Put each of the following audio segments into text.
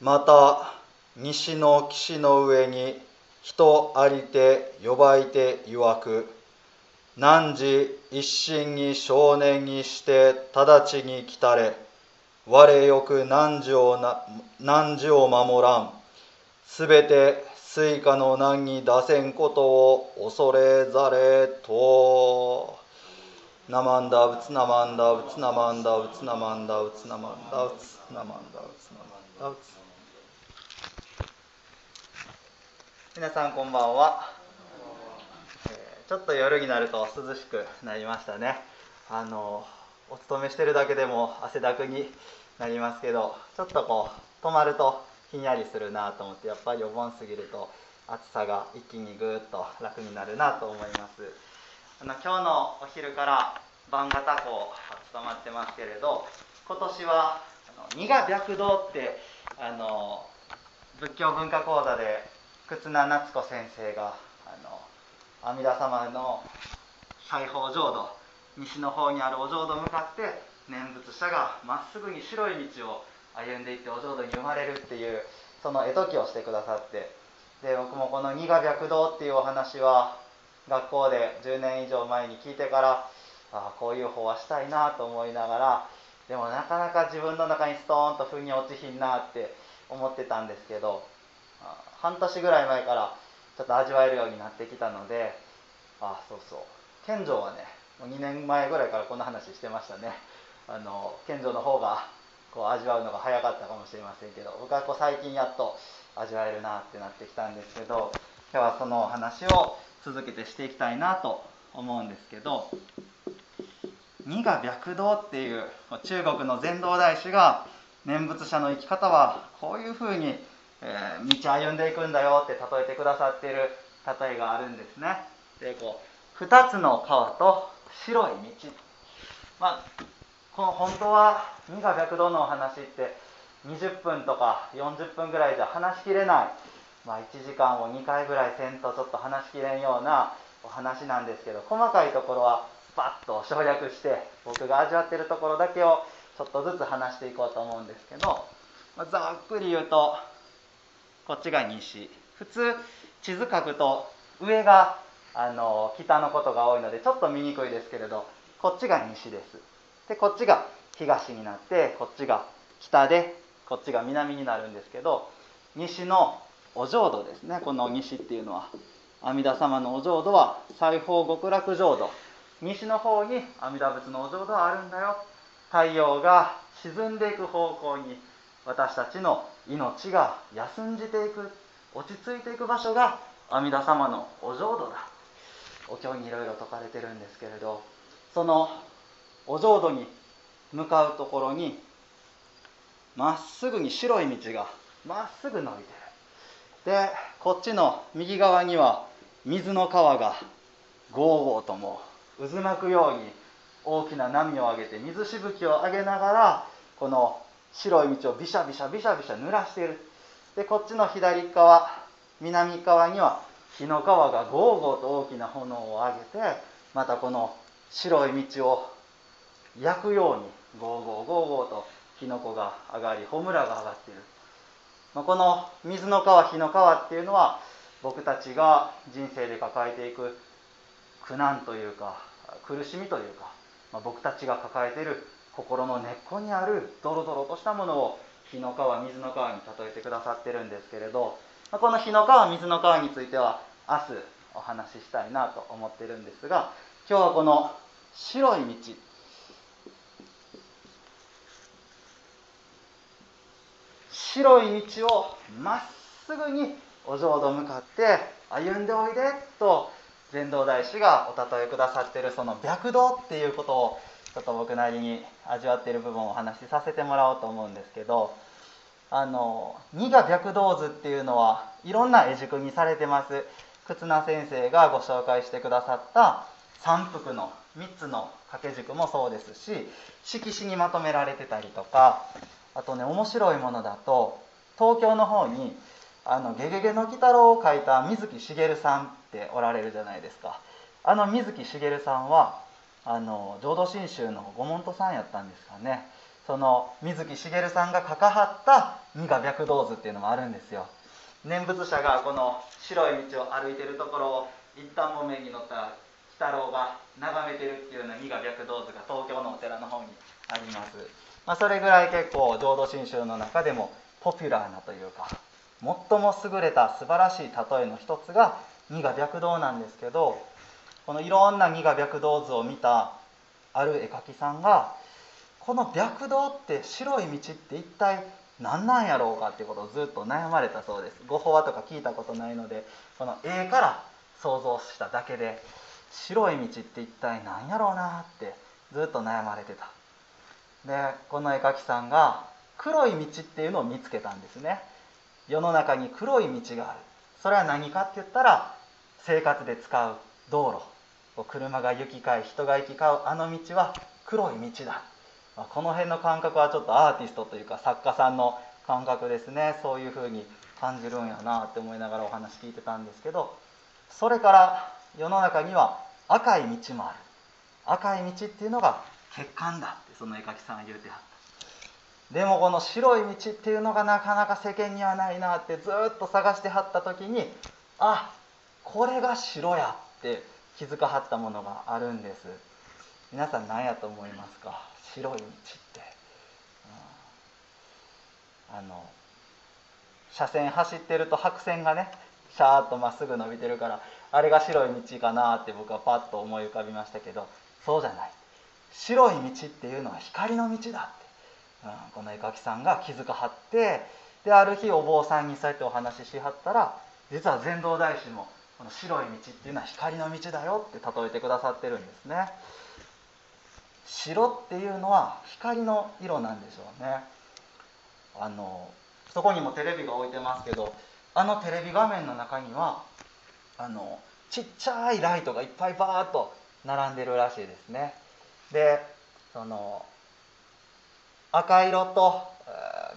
また西の岸の上に人ありて呼ばいて曰く汝一心に正念にして直ちに来たれ我よく汝をな汝を守らんすべて水火の難に堕せんことを恐れざれと。ナマンダウツナマンダウツナマンダウツナマンダウツナマンダウツナマンダウツナマンダウツ皆さんこんばんは、えーちょっと夜になると涼しくなりましたね。あのお勤めしてるだけでも汗だくになりますけどちょっとこう泊まるとひんやりするなと思ってやっぱりお盆過ぎると暑さが一気にぐーっと楽になるなと思います。あの今日のお昼から晩型校務まってますけれど今年は二賀白道ってあの仏教文化講座で忽那夏子先生があの阿弥陀様の西方浄土西の方にあるお浄土向かって念仏者がまっすぐに白い道を歩んでいってお浄土に生まれるっていうその絵解きをしてくださってで僕もこの二賀白道っていうお話は学校で10年以上前に聞いてからああこういう方はしたいなと思いながらでもなかなか自分の中にストーンと腑に落ちひんなって思ってたんですけどあ半年ぐらい前からちょっと味わえるようになってきたのであそうそう。健常はねもう2年前ぐらいからこんな話してましたね。あの健常の方がこう味わうのが早かったかもしれませんけど僕はこう最近やっと味わえるなってなってきたんですけど今日はそのお話を続けてしていきたいなと思うんですけど二賀白道っていう中国の禅道大師が念仏者の生き方はこういうふうに、えー道歩んでいくんだよって例えてくださっている例えがあるんですね。でこう2つの川と白い道。まあこの本当は二賀白道のお話って20分とか40分ぐらいじゃ話しきれない、まあ、1時間を2回ぐらいせんとちょっと話しきれんようなお話なんですけど細かいところはバッと省略して僕が味わってるところだけをちょっとずつ話していこうと思うんですけど、まあざっくり言うとこっちが西普通地図書くと上があの北のことが多いのでちょっと見にくいですけれどこっちが西です。でこっちが東になってこっちが北でこっちが南になるんですけど西のお浄土ですね。この西っていうのは阿弥陀様のお浄土は西方極楽浄土。西の方に阿弥陀仏のお浄土はあるんだよ。太陽が沈んでいく方向に私たちの命が休んじていく落ち着いていく場所が阿弥陀様のお浄土だ。お経にいろいろ説かれてるんですけれどそのお浄土に向かうところにまっすぐに白い道がまっすぐ伸びてる。でこっちの右側には水の川がゴーゴーとも渦巻くように大きな波を上げて水しぶきを上げながらこの白い道をビシャビシャビシャビシャ濡らしている。でこっちの左側南側には火の川がゴーゴーと大きな炎を上げてまたこの白い道を焼くようにゴーゴーゴーゴーと火の粉が上がり炎が上がっている、まあ、この水の川火の川っていうのは僕たちが人生で抱えていく苦難というか苦しみというか、まあ、僕たちが抱えている心の根っこにあるドロドロとしたものを火の川水の川に例えてくださってるんですけれど、この火の川水の川については明日お話ししたいなと思ってるんですが今日はこの白い道。白い道をまっすぐにお浄土向かって歩んでおいでと禅道大師がお例えくださってるその白道っていうことをちょっと僕なりに味わっている部分をお話しさせてもらおうと思うんですけどあの二賀白道図っていうのはいろんな絵軸にされてます。忽那先生がご紹介してくださった三幅の3つの掛け軸もそうですし色紙にまとめられてたりとかあとね面白いものだと東京の方に「あのゲゲゲの鬼太郎」を描いた水木しげるさんっておられるじゃないですか。あの水木しげるさんはあの浄土真宗の御門徒さんやったんですかね。その水木しげるさんが関わった二が白道図っていうのもあるんですよ。念仏者がこの白い道を歩いてるところを一旦木綿に乗った鬼太郎が眺めてるっていうような二が白道図が東京のお寺の方にあります、まあ、それぐらい結構浄土真宗の中でもポピュラーなというか最も優れた素晴らしい例えの一つが二が白道なんですけどこのいろんな二が白道図を見たある絵描きさんがこの白道って白い道って一体何なんやろうかっていうことをずっと悩まれたそうです。ご法話とか聞いたことないのでこの絵から想像しただけで白い道って一体何やろうなってずっと悩まれてた。でこの絵描きさんが黒い道っていうのを見つけたんですね。世の中に黒い道がある。それは何かって言ったら生活で使う道路。車が行き交い人が行き交うあの道は黒い道だ。この辺の感覚はちょっとアーティストというか作家さんの感覚ですね。そういうふうに感じるんやなって思いながらお話聞いてたんですけどそれから世の中には赤い道もある。赤い道っていうのが血管だってその絵描きさんが言うてはった。でもこの白い道っていうのがなかなか世間にはないなってずっと探してはった時にあこれが白やって気づかはったものがあるんです。皆さん何やと思いますか？白い道って、うん、あの車線走ってると白線がねシャーッとまっすぐ伸びてるからあれが白い道かなって僕はパッと思い浮かびましたけどそうじゃない。白い道っていうのは光の道だって、うん、この絵描きさんが気づかはってである日お坊さんにそうやってお話ししはったら実は禅道大師もこの白い道っていうのは光の道だよって例えてくださってるんですね。白っていうのは光の色なんでしょうね。あのそこにもテレビが置いてますけどあのテレビ画面の中にはあのちっちゃいライトがいっぱいバーッと並んでるらしいですね。でその赤色と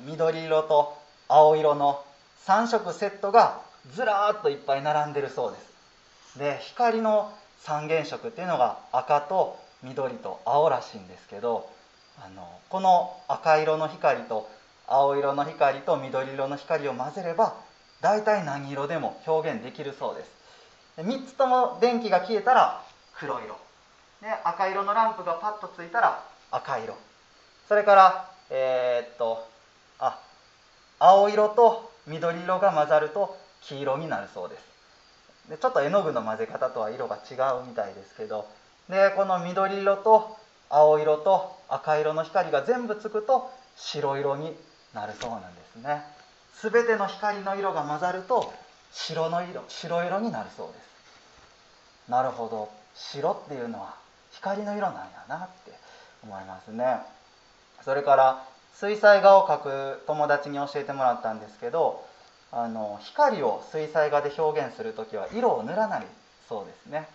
緑色と青色の3色セットがずらーっといっぱい並んでるそうです。で光の三原色っていうのが赤と緑と青らしいんですけどあのこの赤色の光と青色の光と緑色の光を混ぜれば大体何色でも表現できるそうです。3つとも電気が消えたら黒色。で赤色のランプがパッとついたら赤色。それからえー、っとあ青色と緑色が混ざると黄色になるそうです。でちょっと絵の具の混ぜ方とは色が違うみたいですけどでこの緑色と青色と赤色の光が全部つくと白色になるそうなんですね。全ての光の色が混ざると白の色白色になるそうです。なるほど。白っていうのは光の色なんやなって思いますね。それから水彩画を描く友達に教えてもらったんですけどあの光を水彩画で表現する時は色を塗らないそうですね。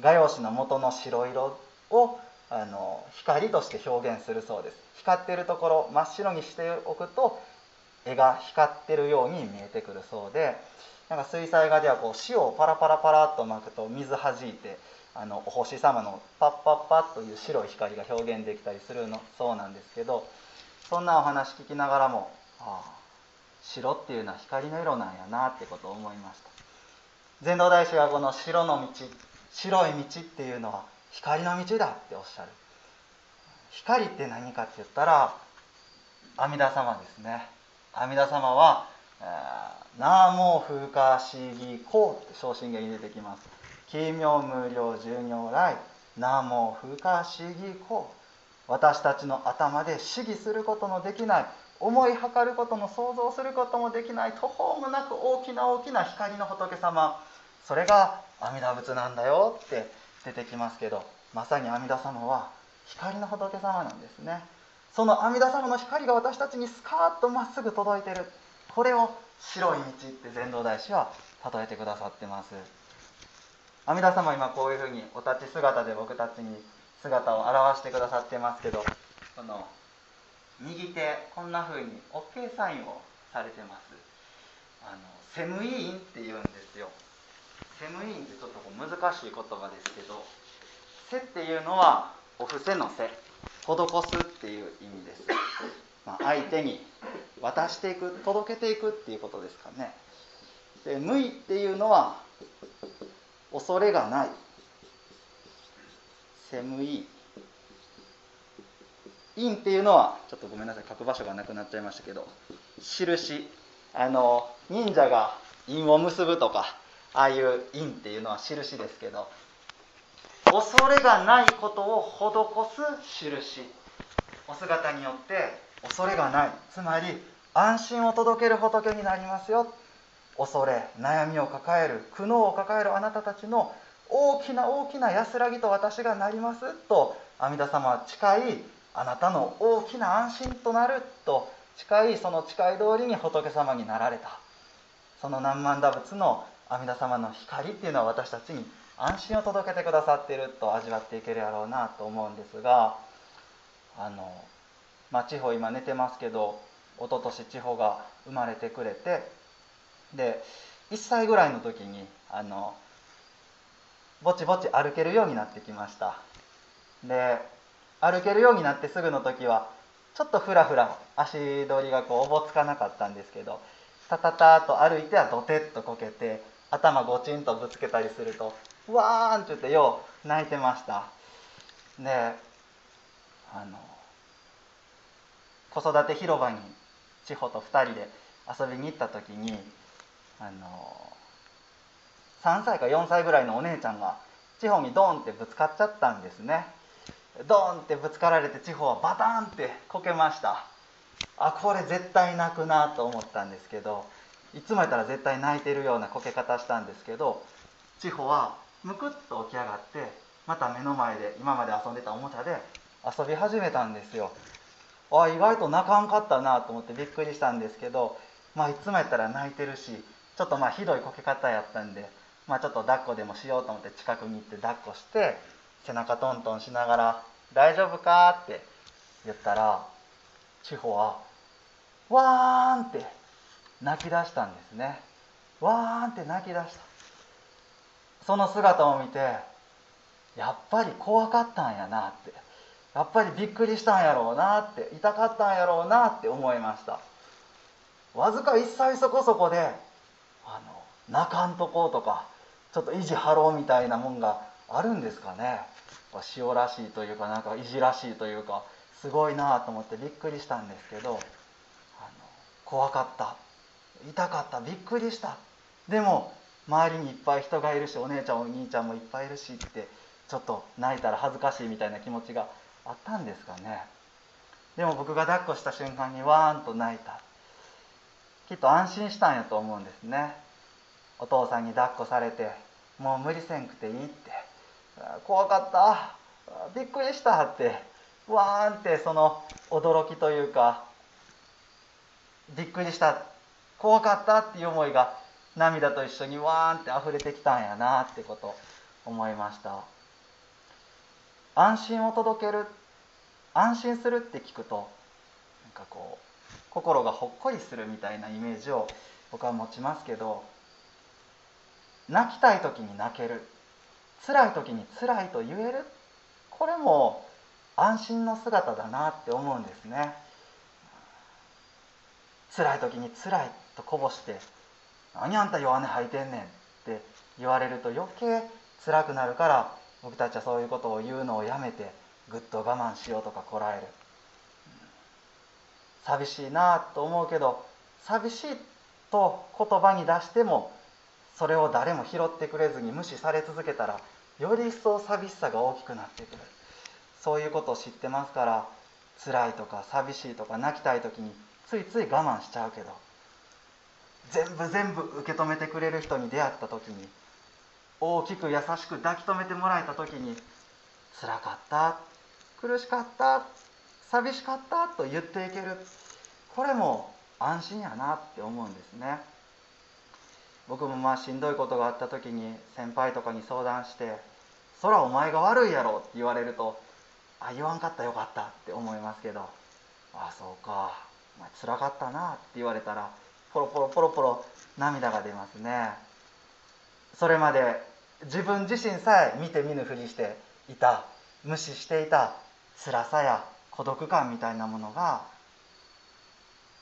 画用紙の元の白色をあの光として表現するそうです。光ってるところ真っ白にしておくと絵が光ってるように見えてくるそうでなんか水彩画ではこう塩をパラパラパラっと巻くと水はじいてあのお星様のパッパッパッという白い光が表現できたりするのそうなんですけどそんなお話聞きながらもああ白っていうのは光の色なんやなってことを思いました。禅道大師はこの白の道白い道っていうのは光の道だっておっしゃる。光って何かって言ったら阿弥陀様ですね。阿弥陀様は「南無風化シギコって昇進言に出てきます。奇妙無料十如来南無風化シギコ私たちの頭で思議することのできない思いはかることも想像することもできない途方もなく大きな大きな光の仏様。それが阿弥陀仏なんだよって出てきますけどまさに阿弥陀様は光の仏様なんですね。その阿弥陀様の光が私たちにスカーッとまっすぐ届いてる。これを白い道って禅道大師は例えてくださってます。阿弥陀様今こういうふうにお立ち姿で僕たちに姿を表してくださってますけどこの右手こんなふうに OK サインをされてます。あのセムイーンって言うんですよ。セムイーンってちょっと難しい言葉ですけど「せ」っていうのはお布施の「せ」施すっていう意味です、まあ、相手に渡していく届けていくっていうことですかね。で無いっていうのは恐れがない。セムイーン。陰っていうのはちょっとごめんなさい書く場所がなくなっちゃいましたけど印あの忍者が陰を結ぶとかああいう陰っていうのは印ですけど恐れがないことを施す印。お姿によって恐れがない。つまり安心を届ける仏になりますよ。恐れ悩みを抱える苦悩を抱えるあなたたちの大きな大きな安らぎと私がなりますと阿弥陀様は誓いあなたの大きな安心となると誓いその誓い通りに仏様になられた。その何万打仏の阿弥陀様の光っていうのは私たちに安心を届けてくださっていると味わっていけるやろうなと思うんですがあの、まあ、地方今寝てますけど一昨年地方が生まれてくれてで1歳ぐらいの時にあのぼちぼち歩けるようになってきました。で歩けるようになってすぐの時はちょっとふらふら足取りがこうおぼつかなかったんですけどタタタと歩いてはドテッとこけて頭ごちんとぶつけたりするとわーんって言ってよう泣いてました。であの子育て広場に千穂と2人で遊びに行った時にあの3歳か4歳ぐらいのお姉ちゃんが地方にドンってぶつかっちゃったんですね。ドーンってぶつかられて地方はバタンってこけました。あこれ絶対泣くなと思ったんですけどいつもやったら絶対泣いてるようなこけ方したんですけど千穂はむくっと起き上がってまた目の前で今まで遊んでたおもちゃで遊び始めたんですよ。あ意外と泣かんかったなと思ってびっくりしたんですけどまあいつもやったら泣いてるしちょっとまあひどいこけ方やったんでまあちょっと抱っこでもしようと思って近くに行って抱っこして背中トントンしながら「大丈夫か?」って言ったら千穂は「わーん」って泣き出したんですね。わーんって泣き出した。その姿を見てやっぱり怖かったんやなって。やっぱりびっくりしたんやろうなって痛かったんやろうなって思いました。わずか1歳そこそこであの泣かんとこうとかちょっと意地張ろうみたいなもんがあるんですかね。塩らしいというかなんか意地らしいというかすごいなと思ってびっくりしたんですけどあの怖かった。痛かった。びっくりした。でも周りにいっぱい人がいるしお姉ちゃんお兄ちゃんもいっぱいいるしってちょっと泣いたら恥ずかしいみたいな気持ちがあったんですかね。でも僕が抱っこした瞬間にわーんと泣いた。きっと安心したんやと思うんですね。お父さんに抱っこされてもう無理せんくていいって。怖かった。びっくりしたって。わーんってその驚きというかびっくりした。怖かったっていう思いが涙と一緒にわーんって溢れてきたんやなってこと思いました。安心を届ける安心するって聞くとなんかこう心がほっこりするみたいなイメージを僕は持ちますけど泣きたい時に泣ける。辛い時に辛いと言える？これも安心の姿だなって思うんですね。辛い時に辛いとこぼして「何あんた弱音吐いてんねん」って言われると余計辛くなるから僕たちはそういうことを言うのをやめてぐっと我慢しようとかこらえる。寂しいなと思うけど寂しいと言葉に出してもそれを誰も拾ってくれずに無視され続けたらより一層寂しさが大きくなってくる。そういうことを知ってますから辛いとか寂しいとか泣きたい時についつい我慢しちゃうけど全部全部受け止めてくれる人に出会った時に大きく優しく抱き留めてもらえた時に辛かった苦しかった寂しかったと言っていける。これも安心やなって思うんですね。僕もまあしんどいことがあった時に先輩とかに相談して「そらお前が悪いやろ」って言われると「あ言わんかったよかった」って思いますけど「あそうか。お前つらかったな」って言われたらポロポロポロポロ涙が出ますね。それまで自分自身さえ見て見ぬふりしていた無視していた辛さや孤独感みたいなものが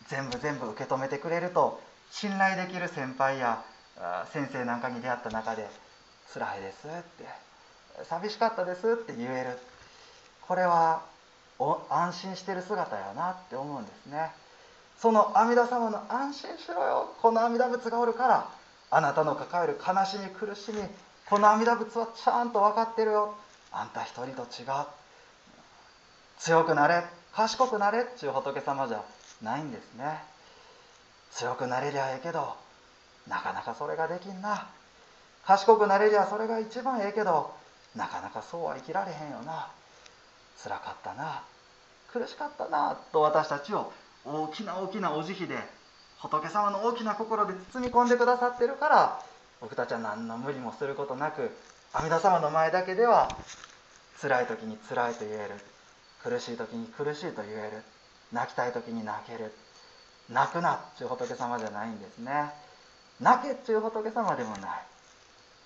全部全部受け止めてくれると信頼できる先輩や先生なんかに出会った中で「辛いです」って「寂しかったです」って言える。これは安心してる姿やなって思うんですね。その阿弥陀様の安心しろよ。この阿弥陀仏がおるからあなたの抱える悲しみ苦しみこの阿弥陀仏はちゃんと分かってるよ。あんた一人と違う。強くなれ。賢くなれっていう仏様じゃないんですね。強くなれりゃええけどなかなかそれができんな。賢くなれりゃそれが一番ええけどなかなかそうは生きられへんよな。つらかったな。苦しかったなと私たちを大きな大きなお慈悲で仏様の大きな心で包み込んでくださってるから僕たちは何の無理もすることなく阿弥陀様の前だけでは辛い時に辛いと言える。苦しい時に苦しいと言える。泣きたい時に泣ける。泣くなっちゅう仏様じゃないんですね。泣けっちゅう仏様でもない。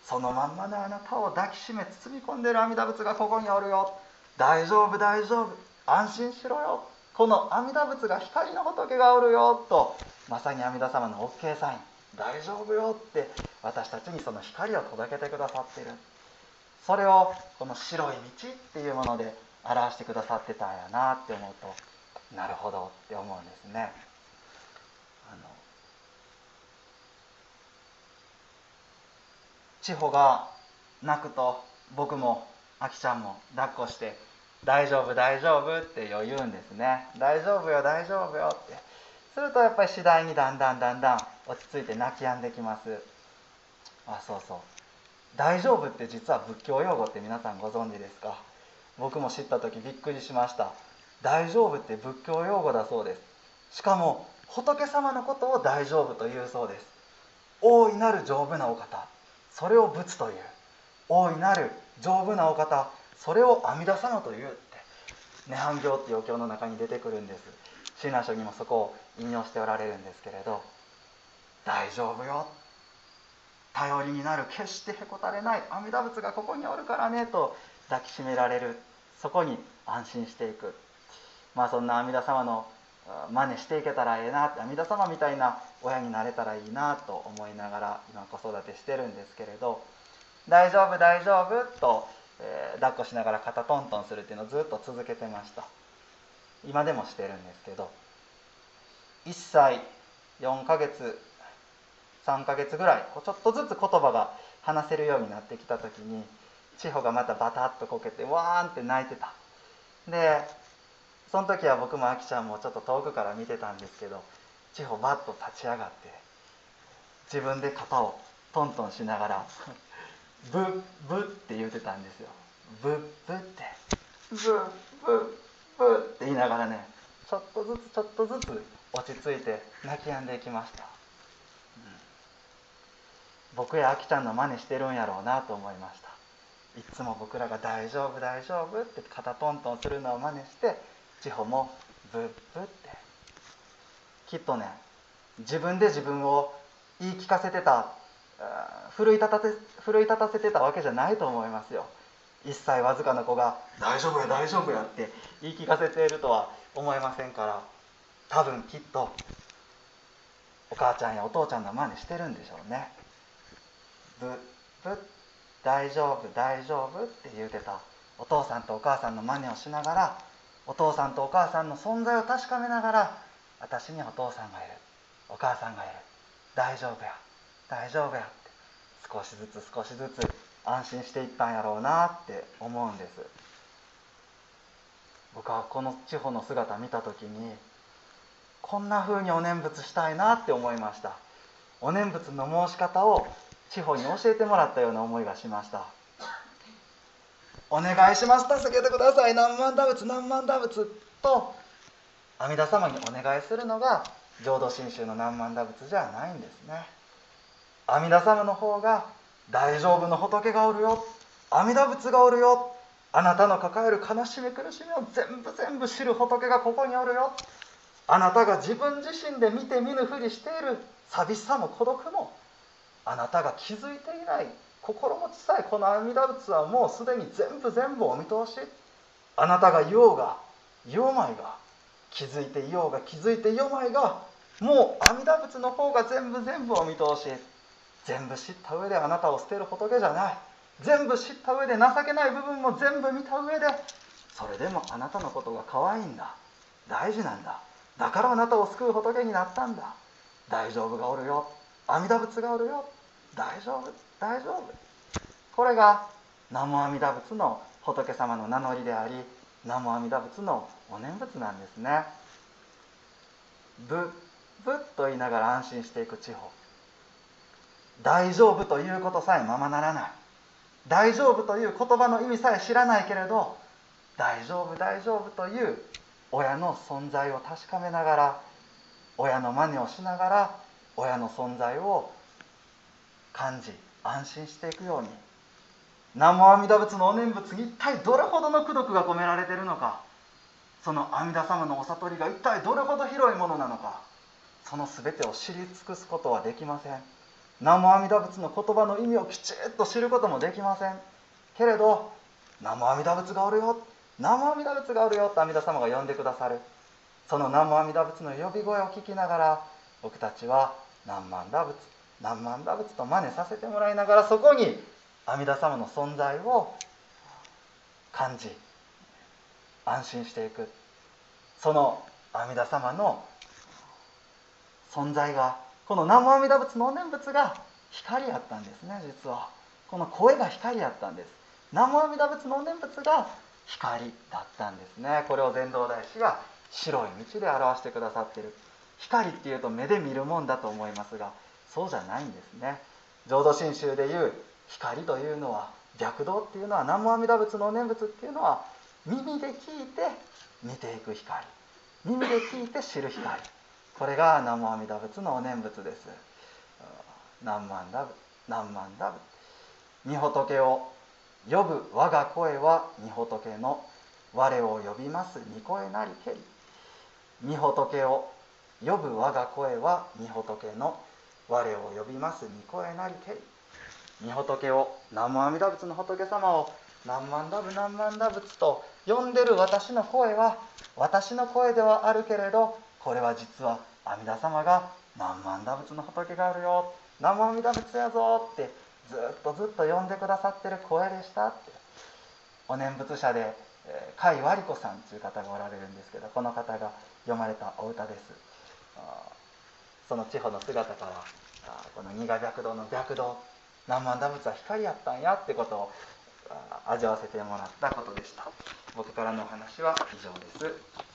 そのまんまのあなたを抱きしめ包み込んでる阿弥陀仏がここにおるよ。大丈夫大丈夫。安心しろよ。この阿弥陀仏が光の仏がおるよ。とまさに阿弥陀様の OK サイン。大丈夫よって私たちにその光を届けてくださってる。それをこの白い道っていうもので表してくださってたんやなって思うとなるほどって思うんですねあの千穂が泣くと僕もあきちゃんも抱っこして「大丈夫大丈夫」って言うんですね「大丈夫よ大丈夫よ」って。するとやっぱり次第にだんだんだんだん落ち着いて泣き止んできます。あそうそう。大丈夫って実は仏教用語って皆さんご存知ですか？僕も知った時びっくりしました。大丈夫って仏教用語だそうです。しかも仏様のことを大丈夫というそうです。大いなる丈夫なお方。それを仏という大いなる丈夫なお方それを阿弥陀様というって涅槃経っていうお経の中に出てくるんです。親鸞書にもそこを引用しておられるんですけれど大丈夫よ。頼りになる決してへこたれない阿弥陀仏がここにおるからねと抱きしめられる。そこに安心していく。まあそんな阿弥陀様の真似していけたらええなって阿弥陀様みたいな親になれたらいいなと思いながら今子育てしてるんですけれど「大丈夫大丈夫」と、えー、抱っこしながら肩トントンするっていうのをずっと続けてました。今でもしてるんですけど1歳4ヶ月3ヶ月ぐらいちょっとずつ言葉が話せるようになってきた時に千穂がまたバタッとこけてわーんって泣いてた。でその時は僕もあきちゃんもちょっと遠くから見てたんですけど千穂バッと立ち上がって自分で肩をトントンしながら「ブ ッブッ」って言うてたんですよ「ブッブッ」って「ブッブッブッ」って言いながらねちょっとずつちょっとずつ落ち着いて泣き止んでいきました、うん、僕やあきちゃんの真似してるんやろうなと思いました。いつも僕らが「大丈夫大丈夫」って肩トントンするのを真似して千穂もブッブって。きっとね自分で自分を言い聞かせてた奮い立たせ奮い立たせてたわけじゃないと思いますよ。1歳わずかの子が「大丈夫や大丈夫や」って言い聞かせているとは思えませんから多分きっとお母ちゃんやお父ちゃんの真似してるんでしょうね。ブッブッ大丈夫大丈夫って言うてたお父さんとお母さんの真似をしながらお父さんとお母さんの存在を確かめながら私にお父さんがいる。お母さんがいる。大丈夫や。大丈夫やって。少しずつ少しずつ安心していったんやろうなって思うんです。僕はこの地方の姿見た時にこんな風にお念仏したいなって思いました。お念仏の申し方を地方に教えてもらったような思いがしました。お願いします。助けてください。何万打仏何万打仏と阿弥陀様にお願いするのが浄土真宗の何万打仏じゃないんですね。阿弥陀様の方が大丈夫の仏がおるよ。阿弥陀仏がおるよ。あなたの抱える悲しみ苦しみを全部全部知る仏がここにおるよ。あなたが自分自身で見て見ぬふりしている寂しさも孤独もあなたが気づいていない心持ちさえこの阿弥陀仏はもうすでに全部全部お見通し。あなたが言おうがいようまいが気づいていようが気づいていようまいがもう阿弥陀仏の方が全部全部お見通し。全部知った上であなたを捨てる仏じゃない。全部知った上で情けない部分も全部見た上でそれでもあなたのことが可愛いんだ。大事なんだ。だからあなたを救う仏になったんだ。大丈夫がおるよ。阿弥陀仏がおるよ。大丈夫大丈夫。これが南無阿弥陀仏の仏様の名乗りであり南無阿弥陀仏のお念仏なんですね。ぶぶっと言いながら安心していく地方。大丈夫ということさえままならない。大丈夫という言葉の意味さえ知らないけれど大丈夫大丈夫という親の存在を確かめながら親の真似をしながら親の存在を感じ安心していくように。南無阿弥陀仏のお念仏に一体どれほどの功徳が込められているのか。その阿弥陀様のお悟りが一体どれほど広いものなのか。その全てを知り尽くすことはできません。南無阿弥陀仏の言葉の意味をきちっと知ることもできません。けれど南無阿弥陀仏がおるよ。南無阿弥陀仏がおるよと阿弥陀様が呼んでくださる。その南無阿弥陀仏の呼び声を聞きながら僕たちは南無阿弥陀仏。南無阿弥陀仏と真似させてもらいながらそこに阿弥陀様の存在を感じ安心していく。その阿弥陀様の存在がこの南無阿弥陀仏の念仏が光やったんですね実は。この声が光やったんです。南無阿弥陀仏の念仏が光だったんですね。これを禅道大師が白い道で表してくださってる。光っていうと目で見るもんだと思いますがそうじゃないんですね。浄土真宗でいう光というのは逆道っていうのは南無阿弥陀仏の念仏っていうのは耳で聞いて見ていく光。耳で聞いて知る光。これが南無阿弥陀仏のお念仏です。南無阿弥陀仏。南無阿弥陀仏。御仏を呼ぶ我が声は御仏の我を呼びます。御声なりけり。御仏を呼ぶ我が声は御仏の我を呼びます御声なりけり。御仏を南無阿弥陀仏の仏様を何万ダブ何万ダ仏と呼んでる私の声は私の声ではあるけれどこれは実は阿弥陀様が何万打仏の仏があるよ。南無阿弥陀仏やぞってずっとずっと呼んでくださってる声でしたって。お念仏者で甲斐和理子さんという方がおられるんですけどこの方が読まれたお歌です。その地方の姿からこの二賀白道の白道南蛮打仏は光やったんやってことを味わわせてもらったことでした。僕からのお話は以上です。